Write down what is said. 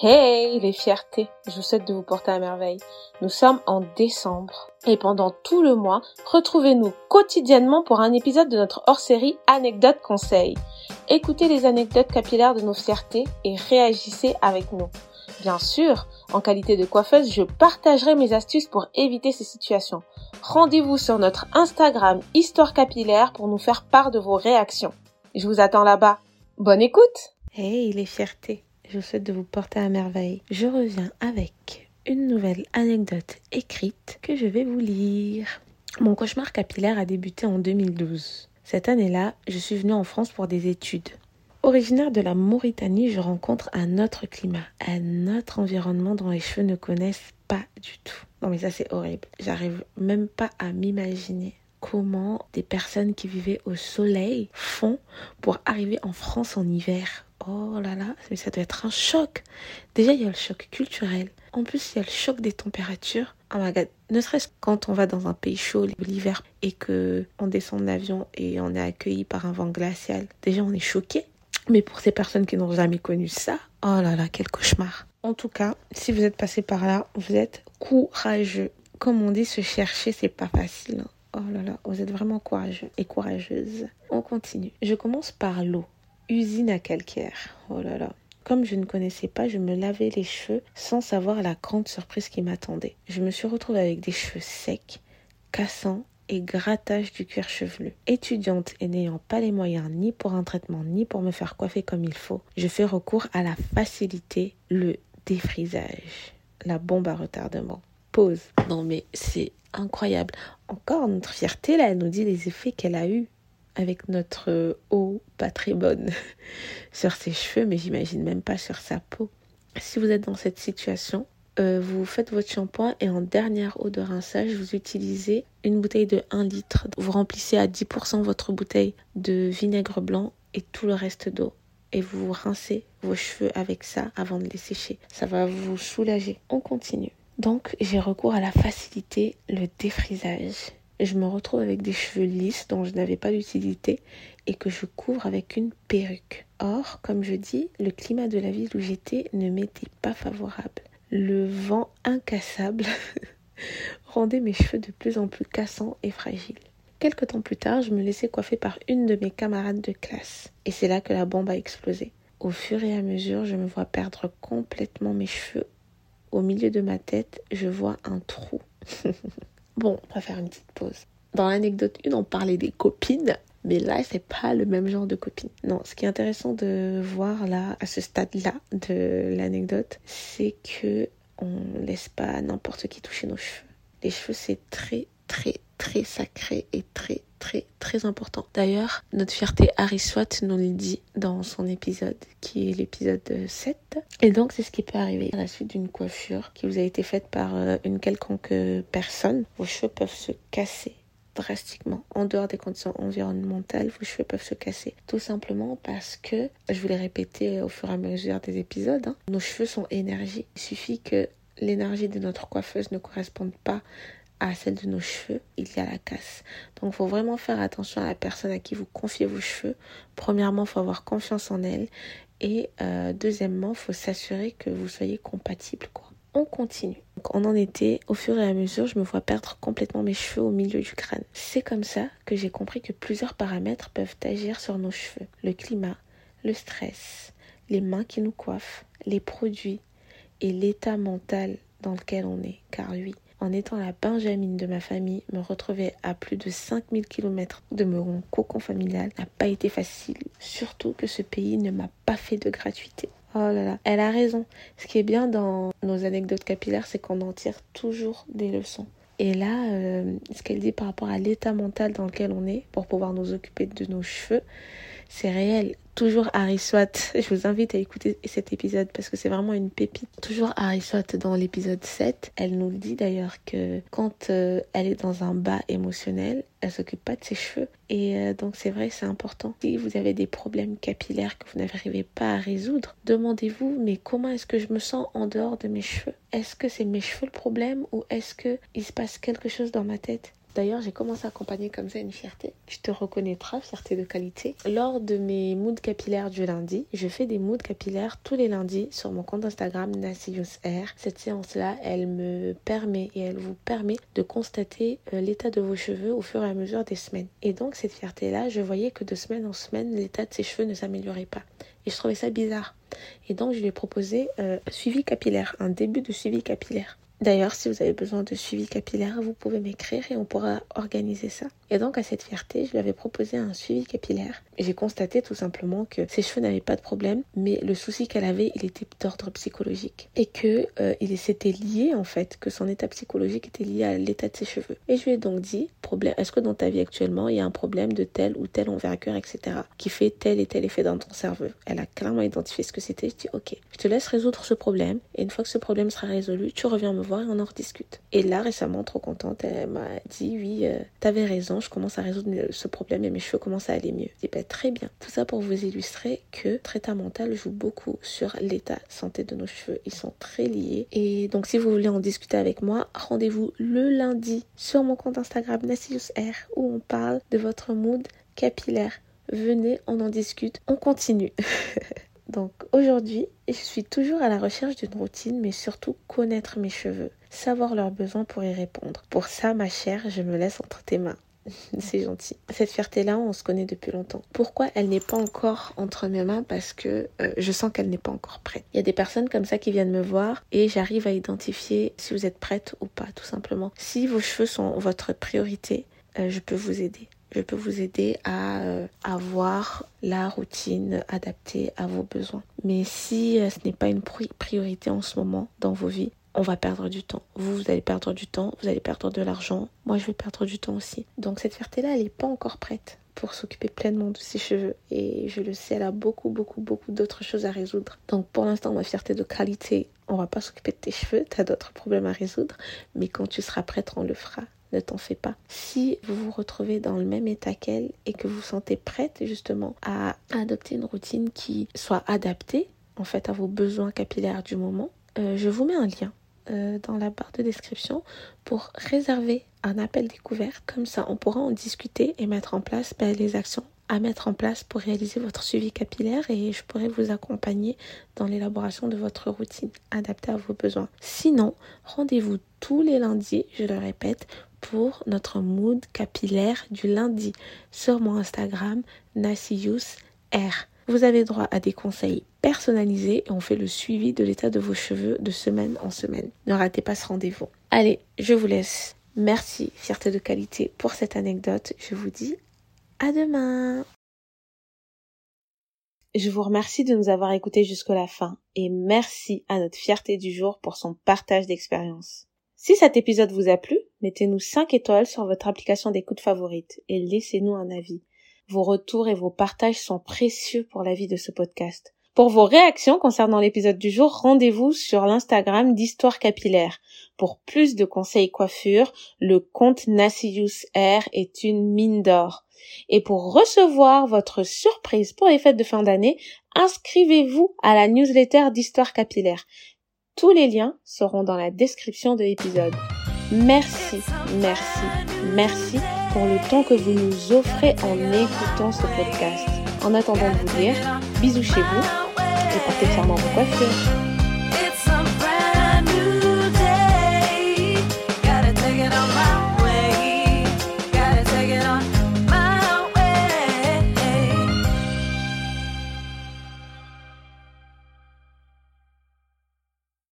Hey les fiertés, je vous souhaite de vous porter à merveille. Nous sommes en décembre et pendant tout le mois, retrouvez-nous quotidiennement pour un épisode de notre hors-série Anecdotes Conseils. Écoutez les anecdotes capillaires de nos fiertés et réagissez avec nous. Bien sûr, en qualité de coiffeuse, je partagerai mes astuces pour éviter ces situations. Rendez-vous sur notre Instagram Histoire Capillaire pour nous faire part de vos réactions. Je vous attends là-bas. Bonne écoute Hey les fiertés je vous souhaite de vous porter à merveille. Je reviens avec une nouvelle anecdote écrite que je vais vous lire. Mon cauchemar capillaire a débuté en 2012. Cette année-là, je suis venue en France pour des études. Originaire de la Mauritanie, je rencontre un autre climat, un autre environnement dont les cheveux ne connaissent pas du tout. Non mais ça c'est horrible. J'arrive même pas à m'imaginer comment des personnes qui vivaient au soleil font pour arriver en France en hiver. Oh là là, mais ça doit être un choc. Déjà, il y a le choc culturel. En plus, il y a le choc des températures. God, ne serait-ce quand on va dans un pays chaud l'hiver et que on descend de l'avion et on est accueilli par un vent glacial. Déjà, on est choqué. Mais pour ces personnes qui n'ont jamais connu ça, oh là là, quel cauchemar. En tout cas, si vous êtes passé par là, vous êtes courageux. Comme on dit, se chercher, c'est pas facile. Hein. Oh là là, vous êtes vraiment courageux et courageuse. On continue. Je commence par l'eau usine à calcaire. Oh là là. Comme je ne connaissais pas, je me lavais les cheveux sans savoir la grande surprise qui m'attendait. Je me suis retrouvée avec des cheveux secs, cassants et grattage du cuir chevelu. Étudiante et n'ayant pas les moyens ni pour un traitement ni pour me faire coiffer comme il faut, je fais recours à la facilité, le défrisage, la bombe à retardement. Pause. Non mais c'est incroyable. Encore notre fierté là, elle nous dit les effets qu'elle a eus avec notre eau pas très bonne sur ses cheveux, mais j'imagine même pas sur sa peau. Si vous êtes dans cette situation, euh, vous faites votre shampoing et en dernière eau de rinçage, vous utilisez une bouteille de 1 litre. Vous remplissez à 10% votre bouteille de vinaigre blanc et tout le reste d'eau. Et vous rincez vos cheveux avec ça avant de les sécher. Ça va vous soulager. On continue. Donc j'ai recours à la facilité, le défrisage je me retrouve avec des cheveux lisses dont je n'avais pas d'utilité et que je couvre avec une perruque. Or, comme je dis, le climat de la ville où j'étais ne m'était pas favorable. Le vent incassable rendait mes cheveux de plus en plus cassants et fragiles. Quelque temps plus tard, je me laissais coiffer par une de mes camarades de classe. Et c'est là que la bombe a explosé. Au fur et à mesure, je me vois perdre complètement mes cheveux. Au milieu de ma tête, je vois un trou. Bon, on va faire une petite pause. Dans l'anecdote 1, on parlait des copines. Mais là, c'est pas le même genre de copines. Non, ce qui est intéressant de voir là, à ce stade-là de l'anecdote, c'est que on laisse pas n'importe qui toucher nos cheveux. Les cheveux, c'est très, très, très sacré et très, très, important. D'ailleurs, notre fierté Harry Swat nous le dit dans son épisode, qui est l'épisode 7. Et donc, c'est ce qui peut arriver à la suite d'une coiffure qui vous a été faite par euh, une quelconque personne. Vos cheveux peuvent se casser drastiquement en dehors des conditions environnementales, vos cheveux peuvent se casser. Tout simplement parce que, je vous l'ai répété au fur et à mesure des épisodes, hein, nos cheveux sont énergie. Il suffit que l'énergie de notre coiffeuse ne corresponde pas à celle de nos cheveux, il y a la casse. Donc il faut vraiment faire attention à la personne à qui vous confiez vos cheveux. Premièrement, il faut avoir confiance en elle. Et euh, deuxièmement, il faut s'assurer que vous soyez compatible. Quoi. On continue. Donc, on en était, au fur et à mesure, je me vois perdre complètement mes cheveux au milieu du crâne. C'est comme ça que j'ai compris que plusieurs paramètres peuvent agir sur nos cheveux. Le climat, le stress, les mains qui nous coiffent, les produits et l'état mental dans lequel on est. Car oui, en étant la benjamine de ma famille, me retrouver à plus de 5000 km de mon cocon familial n'a pas été facile. Surtout que ce pays ne m'a pas fait de gratuité. Oh là là, elle a raison. Ce qui est bien dans nos anecdotes capillaires, c'est qu'on en tire toujours des leçons. Et là, euh, ce qu'elle dit par rapport à l'état mental dans lequel on est pour pouvoir nous occuper de nos cheveux, c'est réel. Toujours Harry. Je vous invite à écouter cet épisode parce que c'est vraiment une pépite. Toujours Harry dans l'épisode 7. Elle nous dit d'ailleurs que quand euh, elle est dans un bas émotionnel, elle s'occupe pas de ses cheveux. Et euh, donc c'est vrai, c'est important. Si vous avez des problèmes capillaires que vous n'arrivez pas à résoudre, demandez-vous mais comment est-ce que je me sens en dehors de mes cheveux? Est-ce que c'est mes cheveux le problème ou est-ce que il se passe quelque chose dans ma tête? D'ailleurs, j'ai commencé à accompagner comme ça une fierté. Tu te reconnaîtras, fierté de qualité. Lors de mes moods capillaires du lundi, je fais des moods capillaires tous les lundis sur mon compte Instagram Air. Cette séance-là, elle me permet et elle vous permet de constater euh, l'état de vos cheveux au fur et à mesure des semaines. Et donc, cette fierté-là, je voyais que de semaine en semaine, l'état de ses cheveux ne s'améliorait pas. Et je trouvais ça bizarre. Et donc, je lui ai proposé euh, suivi capillaire, un début de suivi capillaire. D'ailleurs, si vous avez besoin de suivi capillaire, vous pouvez m'écrire et on pourra organiser ça. Et donc, à cette fierté, je lui avais proposé un suivi capillaire. J'ai constaté tout simplement que ses cheveux n'avaient pas de problème, mais le souci qu'elle avait, il était d'ordre psychologique. Et que euh, il s'était lié, en fait, que son état psychologique était lié à l'état de ses cheveux. Et je lui ai donc dit, problème, est-ce que dans ta vie actuellement, il y a un problème de tel ou tel envergure, etc., qui fait tel et tel effet dans ton cerveau? Elle a clairement identifié ce que c'était. Je dis, ok, je te laisse résoudre ce problème. Et une fois que ce problème sera résolu, tu reviens me voir et on en rediscute. Et là, récemment, trop contente, elle m'a dit oui, euh, t'avais raison, je commence à résoudre ce problème et mes cheveux commencent à aller mieux. Je dis bah, très bien. Tout ça pour vous illustrer que traitement mental joue beaucoup sur l'état santé de nos cheveux. Ils sont très liés. Et donc, si vous voulez en discuter avec moi, rendez-vous le lundi sur mon compte Instagram Nassius où on parle de votre mood capillaire. Venez, on en discute, on continue. Donc aujourd'hui, je suis toujours à la recherche d'une routine, mais surtout connaître mes cheveux, savoir leurs besoins pour y répondre. Pour ça, ma chère, je me laisse entre tes mains. C'est gentil. Cette fierté-là, on se connaît depuis longtemps. Pourquoi elle n'est pas encore entre mes mains? Parce que euh, je sens qu'elle n'est pas encore prête. Il y a des personnes comme ça qui viennent me voir et j'arrive à identifier si vous êtes prête ou pas, tout simplement. Si vos cheveux sont votre priorité, euh, je peux vous aider je peux vous aider à euh, avoir la routine adaptée à vos besoins. Mais si euh, ce n'est pas une priorité en ce moment dans vos vies, on va perdre du temps. Vous, vous allez perdre du temps, vous allez perdre de l'argent. Moi, je vais perdre du temps aussi. Donc cette fierté-là, elle n'est pas encore prête pour s'occuper pleinement de ses cheveux. Et je le sais, elle a beaucoup, beaucoup, beaucoup d'autres choses à résoudre. Donc pour l'instant, ma fierté de qualité, on va pas s'occuper de tes cheveux, tu as d'autres problèmes à résoudre. Mais quand tu seras prête, on le fera ne t'en fais pas. Si vous vous retrouvez dans le même état qu'elle et que vous sentez prête justement à adopter une routine qui soit adaptée en fait à vos besoins capillaires du moment, euh, je vous mets un lien euh, dans la barre de description pour réserver un appel découvert. Comme ça, on pourra en discuter et mettre en place ben, les actions à mettre en place pour réaliser votre suivi capillaire et je pourrai vous accompagner dans l'élaboration de votre routine adaptée à vos besoins. Sinon, rendez-vous tous les lundis, je le répète, pour notre mood capillaire du lundi sur mon Instagram Nassius R. Vous avez droit à des conseils personnalisés et on fait le suivi de l'état de vos cheveux de semaine en semaine. Ne ratez pas ce rendez-vous. Allez, je vous laisse. Merci, fierté de qualité, pour cette anecdote. Je vous dis à demain. Je vous remercie de nous avoir écoutés jusqu'à la fin et merci à notre fierté du jour pour son partage d'expérience. Si cet épisode vous a plu, mettez-nous 5 étoiles sur votre application d'écoute favorite et laissez-nous un avis. Vos retours et vos partages sont précieux pour la vie de ce podcast. Pour vos réactions concernant l'épisode du jour, rendez-vous sur l'Instagram d'Histoire Capillaire. Pour plus de conseils coiffure, le compte Nassius Air est une mine d'or. Et pour recevoir votre surprise pour les fêtes de fin d'année, inscrivez-vous à la newsletter d'Histoire Capillaire. Tous les liens seront dans la description de l'épisode. Merci, merci, merci pour le temps que vous nous offrez en écoutant ce podcast. En attendant de vous dire, bisous chez vous et portez fièrement vos coiffures.